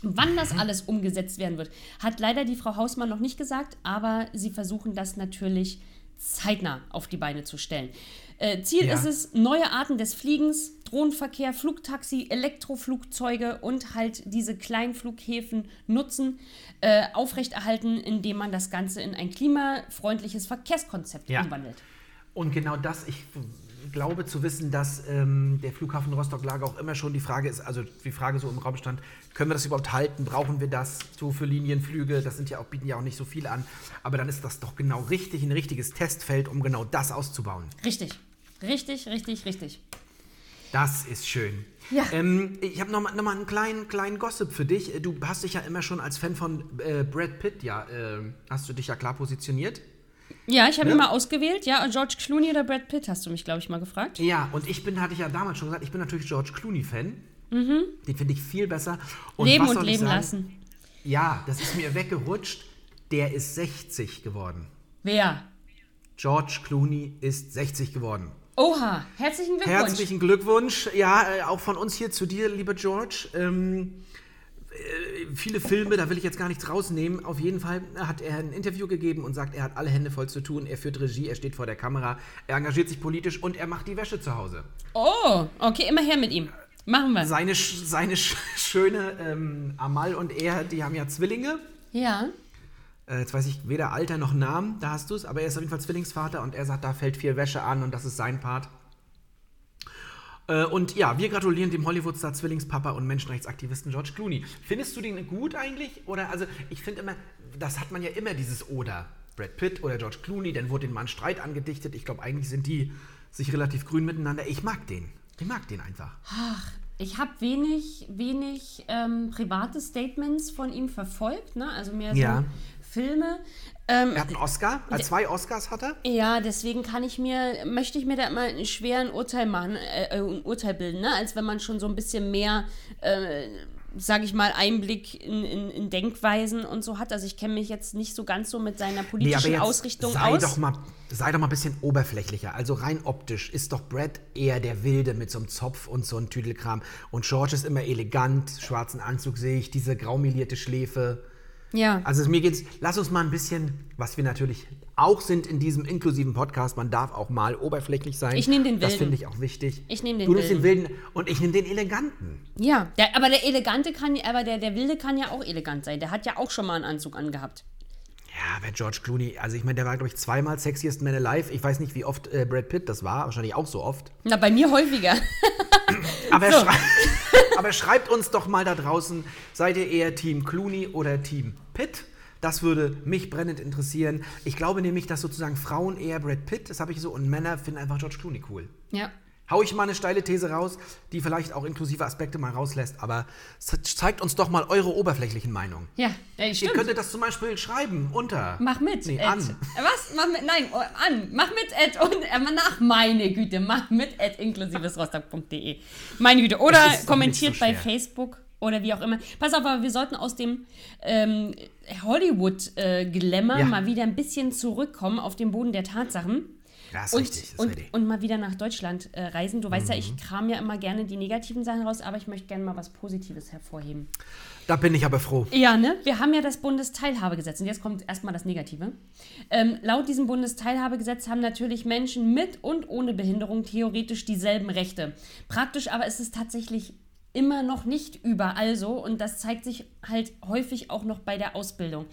Wann das alles umgesetzt werden wird, hat leider die Frau Hausmann noch nicht gesagt, aber sie versuchen das natürlich zeitnah auf die Beine zu stellen. Äh, Ziel Ja. ist es, neue Arten des Fliegens, Drohnenverkehr, Flugtaxi, Elektroflugzeuge und halt diese kleinen Flughäfen nutzen, äh, aufrechterhalten, indem man das Ganze in ein klimafreundliches Verkehrskonzept Ja. umwandelt. Und genau das, ich glaube zu wissen, dass ähm, der Flughafen Rostock-Lage auch immer schon die Frage ist, also die Frage so im Raum stand, können wir das überhaupt halten? Brauchen wir das so für Linienflüge? Das sind ja auch, bieten ja auch nicht so viel an. Aber dann ist das doch genau richtig, ein richtiges Testfeld, um genau das auszubauen. Richtig, richtig, richtig, richtig. Das ist schön. Ja. Ähm, ich habe nochmal noch mal einen kleinen, kleinen Gossip für dich. Du hast dich ja immer schon als Fan von äh, Brad Pitt, ja, äh, hast du dich ja klar positioniert. Ja, ich habe Ne? ihn mal ausgewählt. Ja, George Clooney oder Brad Pitt hast du mich, glaube ich, mal gefragt. Ja, und ich bin, hatte ich ja damals schon gesagt, ich bin natürlich George Clooney-Fan. Den finde ich viel besser. Und Mhm. leben was und leben sagen? lassen. Ja, das ist mir weggerutscht. Der ist 60 geworden. Wer? George Clooney ist 60 geworden. Oha, herzlichen Glückwunsch. Herzlichen Glückwunsch. Ja, äh, auch von uns hier zu dir, lieber George. Ähm, äh, viele Filme, da will ich jetzt gar nichts rausnehmen. Auf jeden Fall hat er ein Interview gegeben und sagt, er hat alle Hände voll zu tun. Er führt Regie, er steht vor der Kamera, er engagiert sich politisch und er macht die Wäsche zu Hause. Oh, okay, immer her mit ihm. Machen wir. Seine, seine sch- *laughs* schöne ähm, Amal und er, die haben ja Zwillinge. Ja. Äh, jetzt weiß ich weder Alter noch Namen, da hast du es, aber er ist auf jeden Fall Zwillingsvater und er sagt, da fällt viel Wäsche an und das ist sein Part. Äh, und ja, wir gratulieren dem Hollywood-Star Zwillingspapa und Menschenrechtsaktivisten George Clooney. Findest du den gut eigentlich? Oder also ich finde immer, das hat man ja immer dieses Oder. Brad Pitt oder George Clooney, dann wurde den Mann Streit angedichtet. Ich glaube, eigentlich sind die sich relativ grün miteinander. Ich mag den. Ich mag den einfach. Ich habe wenig, wenig ähm, private Statements von ihm verfolgt, ne? also mehr so Ja. Filme. Ähm, Er hat einen Oscar, äh, zwei Oscars hat er. ja, deswegen kann ich mir, möchte ich mir da immer einen schweren Urteil machen, äh, äh, ein Urteil bilden, ne? als wenn man schon so ein bisschen mehr, äh, sage ich mal, Einblick in, in, in Denkweisen und so hat. Also ich kenne mich jetzt nicht so ganz so mit seiner politischen Ausrichtung sei aus. Doch mal, sei doch mal ein bisschen oberflächlicher. Also rein optisch ist doch Brad eher der Wilde mit so einem Zopf und so einem Tüdelkram. Und George ist immer elegant, schwarzen Anzug sehe ich, diese graumelierte Schläfe. Ja. Also mir geht's, lass uns mal ein bisschen, was wir natürlich auch sind in diesem inklusiven Podcast, man darf auch mal oberflächlich sein. Ich nehm den Das Wilden. finde ich auch wichtig. Ich nehm den Du nimmst den Wilden und ich nehme den Eleganten. Ja, der, aber der Elegante kann, aber der, der Wilde kann ja auch elegant sein. Der hat ja auch schon mal einen Anzug angehabt. Ja, wer George Clooney, also ich meine, der war, glaube ich, zweimal Sexiest Man Alive. Ich weiß nicht, wie oft äh, Brad Pitt das war, wahrscheinlich auch so oft. Na, bei mir häufiger. Aber, So. schrei aber schreibt uns doch mal da draußen, seid ihr eher Team Clooney oder Team Pitt? Das würde mich brennend interessieren. Ich glaube nämlich, dass sozusagen Frauen eher Brad Pitt, das habe ich so, und Männer finden einfach George Clooney cool. Ja. Hau ich mal eine steile These raus, die vielleicht auch inklusive Aspekte mal rauslässt, aber ze- zeigt uns doch mal eure oberflächlichen Meinungen. Ja, äh, Ihr stimmt. könntet das zum Beispiel schreiben unter. Mach mit. Nee, Ed. an. Äh, Was? Mach mit? Nein, oh, an. Mach mit, Ed. Und äh, nach, meine Güte. Mach mit, Ed, inklusivesrostock.de. Meine Güte. Oder kommentiert so bei. Facebook oder wie auch immer. Pass auf, aber wir sollten aus dem ähm, Hollywood-Glamour Ja. mal wieder ein bisschen zurückkommen auf den Boden der Tatsachen. Ja, ist Und, richtig, und, und mal wieder nach Deutschland äh, reisen. Du weißt ja, Mhm. ich kram ja immer gerne die negativen Sachen raus, aber ich möchte gerne mal was Positives hervorheben. Da bin ich aber froh. Ja, ne? Wir haben ja das Bundesteilhabegesetz und jetzt kommt erstmal das Negative. Ähm, laut diesem Bundesteilhabegesetz haben natürlich Menschen mit und ohne Behinderung theoretisch dieselben Rechte. Praktisch aber ist es tatsächlich immer noch nicht überall so und das zeigt sich halt häufig auch noch bei der Ausbildung.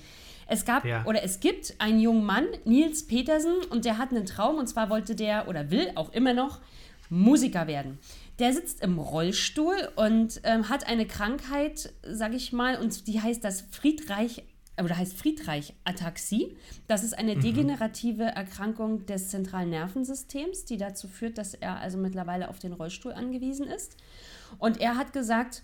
Es gab Ja. oder es gibt einen jungen Mann, Nils Petersen, und der hat einen Traum und zwar wollte der oder will auch immer noch Musiker werden. Der sitzt im Rollstuhl und ähm, hat eine Krankheit, sag ich mal, und die heißt das Friedreich oder heißt Friedreich-Ataxie. Das ist eine degenerative Erkrankung des zentralen Nervensystems, die dazu führt, dass er also mittlerweile auf den Rollstuhl angewiesen ist. Und er hat gesagt,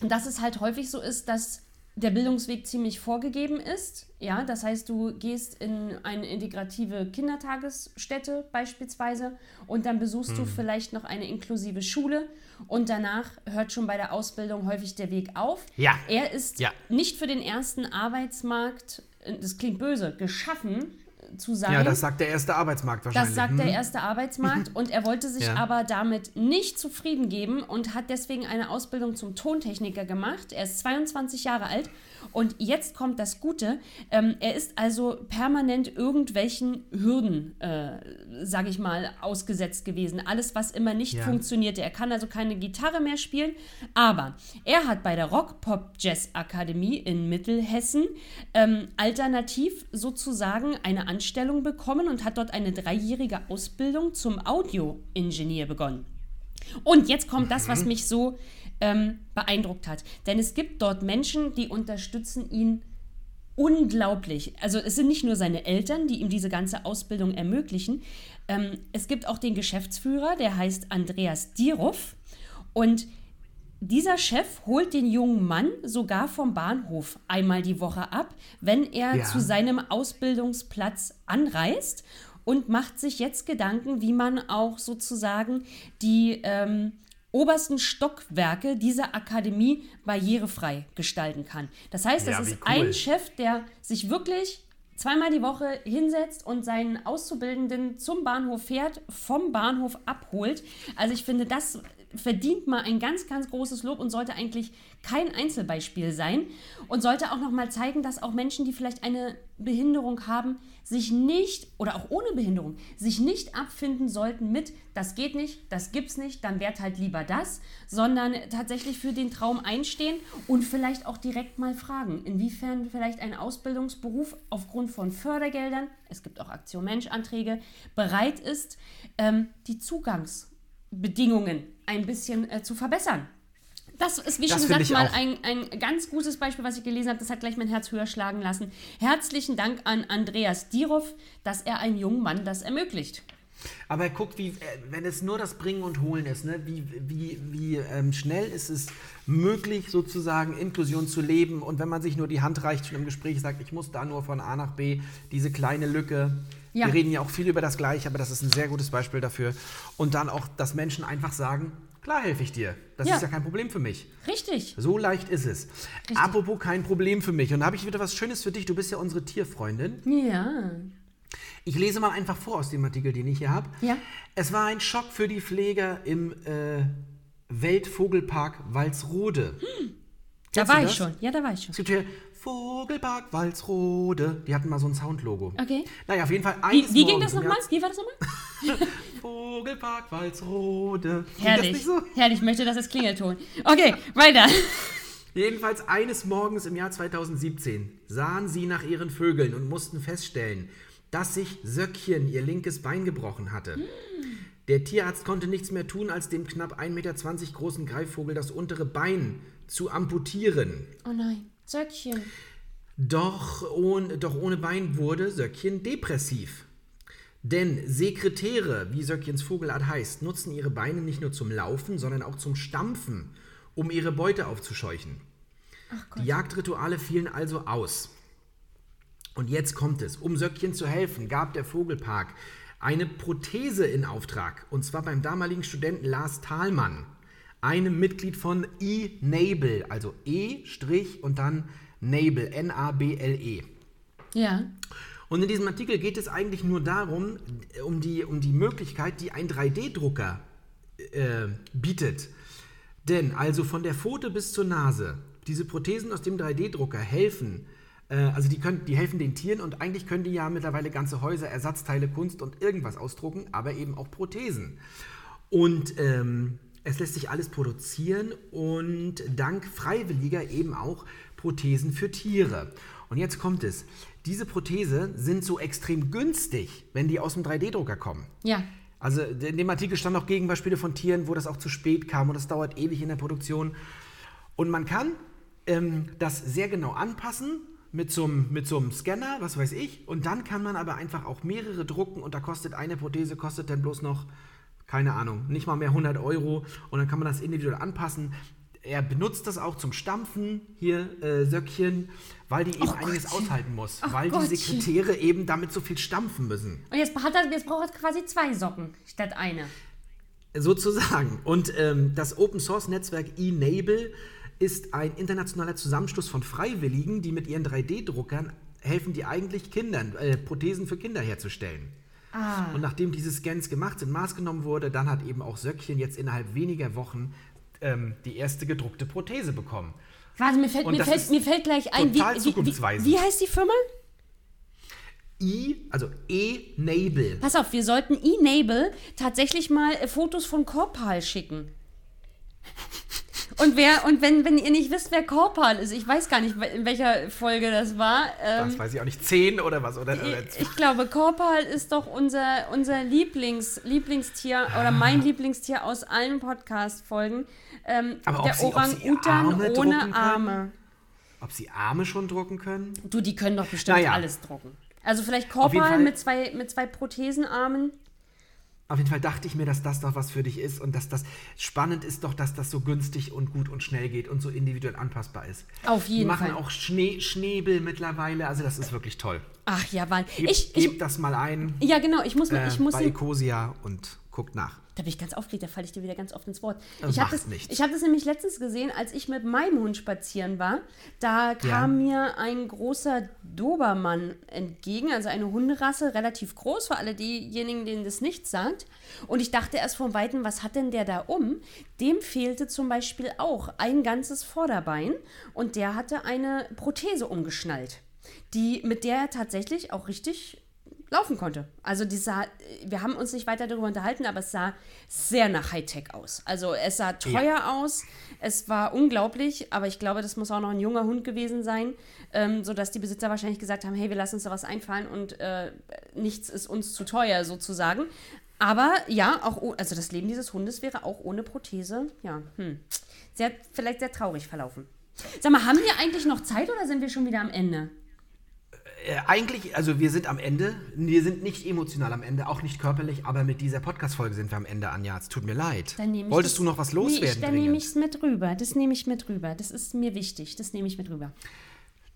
dass es halt häufig so ist, dass der Bildungsweg ziemlich vorgegeben ist. Ja, das heißt, du gehst in eine integrative Kindertagesstätte beispielsweise und dann besuchst du vielleicht noch eine inklusive Schule und danach hört schon bei der Ausbildung häufig der Weg auf. Ja. Er ist Ja. nicht für den ersten Arbeitsmarkt, äh, das klingt böse, geschaffen zu sein. Ja, das sagt der erste Arbeitsmarkt wahrscheinlich. Das sagt Hm? der erste Arbeitsmarkt und er wollte sich *laughs* Ja. aber damit nicht zufrieden geben und hat deswegen eine Ausbildung zum Tontechniker gemacht. Er ist 22 Jahre alt und jetzt kommt das Gute. Ähm, er ist also permanent irgendwelchen Hürden, äh, sage ich mal, ausgesetzt gewesen. Alles, was immer nicht Ja. funktionierte. Er kann also keine Gitarre mehr spielen, aber er hat bei der Rock-Pop-Jazz-Akademie in Mittelhessen ähm, alternativ sozusagen eine Anstellung bekommen und hat dort eine dreijährige Ausbildung zum Audioingenieur begonnen. Und jetzt kommt das, was mich so ähm, beeindruckt hat. Denn es gibt dort Menschen, die unterstützen ihn unglaublich. Also es sind nicht nur seine Eltern, die ihm diese ganze Ausbildung ermöglichen. Ähm, es gibt auch den Geschäftsführer, der heißt Andreas Dierhoff. Und dieser Chef holt den jungen Mann sogar vom Bahnhof einmal die Woche ab, wenn er Ja. zu seinem Ausbildungsplatz anreist und macht sich jetzt Gedanken, wie man auch sozusagen die ähm, obersten Stockwerke dieser Akademie barrierefrei gestalten kann. Das heißt, Ja, es wie ist cool. ein Chef, der sich wirklich zweimal die Woche hinsetzt und seinen Auszubildenden zum Bahnhof fährt, vom Bahnhof abholt. Also ich finde, das verdient mal ein ganz, ganz großes Lob und sollte eigentlich kein Einzelbeispiel sein und sollte auch noch mal zeigen, dass auch Menschen, die vielleicht eine Behinderung haben, sich nicht oder auch ohne Behinderung sich nicht abfinden sollten mit, das geht nicht, das gibt's nicht, dann wärt halt lieber das, sondern tatsächlich für den Traum einstehen und vielleicht auch direkt mal fragen, inwiefern vielleicht ein Ausbildungsberuf aufgrund von Fördergeldern, es gibt auch Aktion Mensch-Anträge, bereit ist, ähm, die Zugangsbedingungen ein bisschen äh, zu verbessern. Das ist, wie Das schon gesagt, mal ein, ein ganz gutes Beispiel, was ich gelesen habe. Das hat gleich mein Herz höher schlagen lassen. Herzlichen Dank an Andreas Dirov, dass er einem jungen Mann das ermöglicht. Aber guck, wie, äh, wenn es nur das Bringen und Holen ist, ne, wie, wie, wie ähm, schnell ist es möglich, sozusagen Inklusion zu leben. Und wenn man sich nur die Hand reicht, schon im Gespräch sagt, ich muss da nur von A nach B, diese kleine Lücke. Ja. Wir reden ja auch viel über das Gleiche, aber das ist ein sehr gutes Beispiel dafür. Und dann auch, dass Menschen einfach sagen, klar helfe ich dir. Das Ja. ist ja kein Problem für mich. Richtig. So leicht ist es. Apropos kein Problem für mich. Und da habe ich wieder was Schönes für dich. Du bist ja unsere Tierfreundin. Ja. Ich lese mal einfach vor aus dem Artikel, den ich hier habe. Ja. Es war ein Schock für die Pfleger im äh, Weltvogelpark Walsrode. Da Kennst du war ich schon. Ja, da war ich schon. Es gibt hier Vogelpark Walsrode. Die hatten mal so ein Soundlogo. Okay. Naja, auf jeden Fall Wie, eines wie ging Morgens das nochmal? Wie war das nochmal? *laughs* Vogelpark Walsrode. Klingt Herrlich. So? Herrlich, ich möchte das als Klingelton. Okay, weiter. Jedenfalls eines Morgens im Jahr 2017 sahen sie nach ihren Vögeln und mussten feststellen, dass sich Söckchen ihr linkes Bein gebrochen hatte. Der Tierarzt konnte nichts mehr tun, als dem knapp 1,20 Meter großen Greifvogel das untere Bein zu amputieren. Oh nein. Söckchen. Doch ohne, doch ohne Bein wurde Söckchen depressiv. Denn Sekretäre, wie Söckchens Vogelart heißt, nutzen ihre Beine nicht nur zum Laufen, sondern auch zum Stampfen, um ihre Beute aufzuscheuchen. Die Jagdrituale fielen also aus. Und jetzt kommt es. Um Söckchen zu helfen, gab der Vogelpark eine Prothese in Auftrag. Und zwar beim damaligen Studenten Lars Thalmann, einem Mitglied von E-Nable, also E' und dann Nable, N-A-B-L-E. Ja. Und in diesem Artikel geht es eigentlich nur darum, äh, um die, um die Möglichkeit, die ein 3D-Drucker äh, bietet. Denn also von der Pfote bis zur Nase, diese Prothesen aus dem 3D-Drucker helfen, äh, also die, können, die helfen den Tieren und eigentlich können die ja mittlerweile ganze Häuser, Ersatzteile, Kunst und irgendwas ausdrucken, aber eben auch Prothesen. Und ähm, es lässt sich alles produzieren und dank Freiwilliger eben auch Prothesen für Tiere. Und jetzt kommt es. Diese Prothese sind so extrem günstig, wenn die aus dem 3D-Drucker kommen. Ja. Also in dem Artikel stand auch Gegenbeispiele von Tieren, wo das auch zu spät kam und das dauert ewig in der Produktion. Und man kann ähm, das sehr genau anpassen mit so, einem, mit so einem Scanner, was weiß ich. Und dann kann man aber einfach auch mehrere drucken und da kostet eine Prothese, kostet dann bloß noch, keine Ahnung, nicht mal mehr 100 Euro. Und dann kann man das individuell anpassen. Er benutzt das auch zum Stampfen, hier äh, Söckchen, weil die eben Oh einiges Gottchen. aushalten muss. Ach weil die Gottchen. Sekretäre eben damit so viel stampfen müssen. Und jetzt, hat er, jetzt braucht er quasi zwei Socken statt eine. Sozusagen. Und ähm, das Open Source Netzwerk eNable ist ein internationaler Zusammenschluss von Freiwilligen, die mit ihren 3D-Druckern helfen, die eigentlich Kindern, äh, Prothesen für Kinder herzustellen. Ah. Und nachdem diese Scans gemacht sind, maßgenommen wurde, dann hat eben auch Söckchen jetzt innerhalb weniger Wochen ähm, die erste gedruckte Prothese bekommen. Warte, mir fällt, mir fällt, mir fällt gleich ein, wie, total wie, zukunftsweisend. wie, heißt die Firma? I, also eNable. Pass auf, wir sollten eNable tatsächlich mal äh, Fotos von Korpal schicken. Und wer, und wenn, wenn ihr nicht wisst, wer Korpal ist, ich weiß gar nicht, in welcher Folge das war. Ähm, Das weiß ich auch nicht, 10 oder was? Oder, ich, ich glaube, Korpal ist doch unser, unser Lieblings, Lieblingstier oder mein Lieblingstier aus allen Podcast-Folgen. Ähm, Aber der Orang-Utan Arme ohne können? Arme. ob sie Arme schon drucken können? Du, die können doch bestimmt Naja. alles drucken. Also vielleicht Korpal mit zwei, mit zwei Prothesenarmen. Auf jeden Fall dachte ich mir, dass das doch was für dich ist und dass das spannend ist doch, dass das so günstig und gut und schnell geht und so individuell anpassbar ist. Auf Die jeden machen Fall. auch Schnee, Schnäbel mittlerweile, also das ist wirklich toll. Ach ja, weil Gebt, ich, ich, gebt das mal ein ja genau, ich muss, äh, ich muss, bei Ecosia und Guckt nach. Da bin ich ganz aufgeregt, da falle ich dir wieder ganz oft ins Wort. Das ich habe das, ich hab das nämlich letztens gesehen, als ich mit meinem Hund spazieren war. Da kam mir ein großer Dobermann entgegen, also eine Hunderasse, relativ groß, für alle diejenigen, denen das nichts sagt. Und ich dachte erst von Weitem, was hat denn der da um? Dem fehlte zum Beispiel auch ein ganzes Vorderbein und der hatte eine Prothese umgeschnallt, die, mit der er tatsächlich auch richtig laufen konnte. Also die sah, wir haben uns nicht weiter darüber unterhalten, aber es sah sehr nach Hightech aus. Also es sah teuer aus, es war unglaublich, aber ich glaube, das muss auch noch ein junger Hund gewesen sein, ähm, sodass die Besitzer wahrscheinlich gesagt haben, hey, wir lassen uns da was einfallen und äh, nichts ist uns zu teuer sozusagen. Aber ja, auch also das Leben dieses Hundes wäre auch ohne Prothese, ja, hm, sehr, vielleicht sehr traurig verlaufen. Sag mal, haben wir eigentlich noch Zeit oder sind wir schon wieder am Ende? Äh, eigentlich, also wir sind am Ende. Wir sind nicht emotional am Ende, auch nicht körperlich, aber mit dieser Podcast-Folge sind wir am Ende, Anja. Es tut mir leid. Wolltest das- du noch was Nee, loswerden? ich, dann nehme ich es mit rüber. Das nehme ich mit rüber. Das ist mir wichtig. Das nehme ich mit rüber.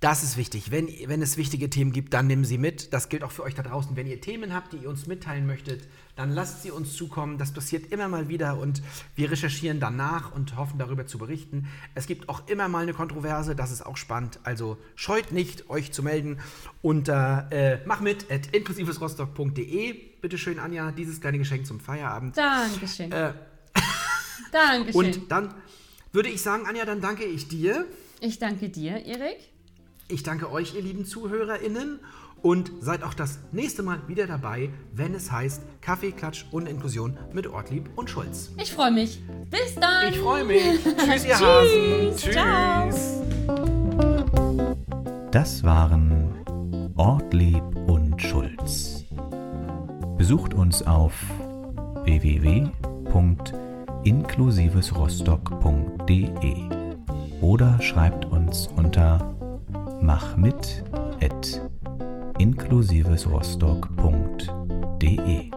Das ist wichtig. Wenn, wenn es wichtige Themen gibt, dann nehmen sie mit. Das gilt auch für euch da draußen. Wenn ihr Themen habt, die ihr uns mitteilen möchtet, dann lasst sie uns zukommen. Das passiert immer mal wieder und wir recherchieren danach und hoffen darüber zu berichten. Es gibt auch immer mal eine Kontroverse, das ist auch spannend. Also scheut nicht, euch zu melden unter äh, mach mit at inklusivesrostock.de. Bitte schön, Anja, dieses kleine Geschenk zum Feierabend. Dankeschön. Äh, Dankeschön. *laughs* und dann würde ich sagen, Anja, dann danke ich dir. ich danke dir, Erik. Ich danke euch, ihr lieben ZuhörerInnen. Und seid auch das nächste Mal wieder dabei, wenn es heißt Kaffee, Klatsch und Inklusion mit Ortlieb und Schulz. Ich freue mich. Bis dann. Ich freue mich. *laughs* Tschüss, ihr Tschüss. Hasen. Ciao. Das waren Ortlieb und Schulz. Besucht uns auf www.inklusivesrostock.de oder schreibt uns unter mach mit at inklusivesrostock.de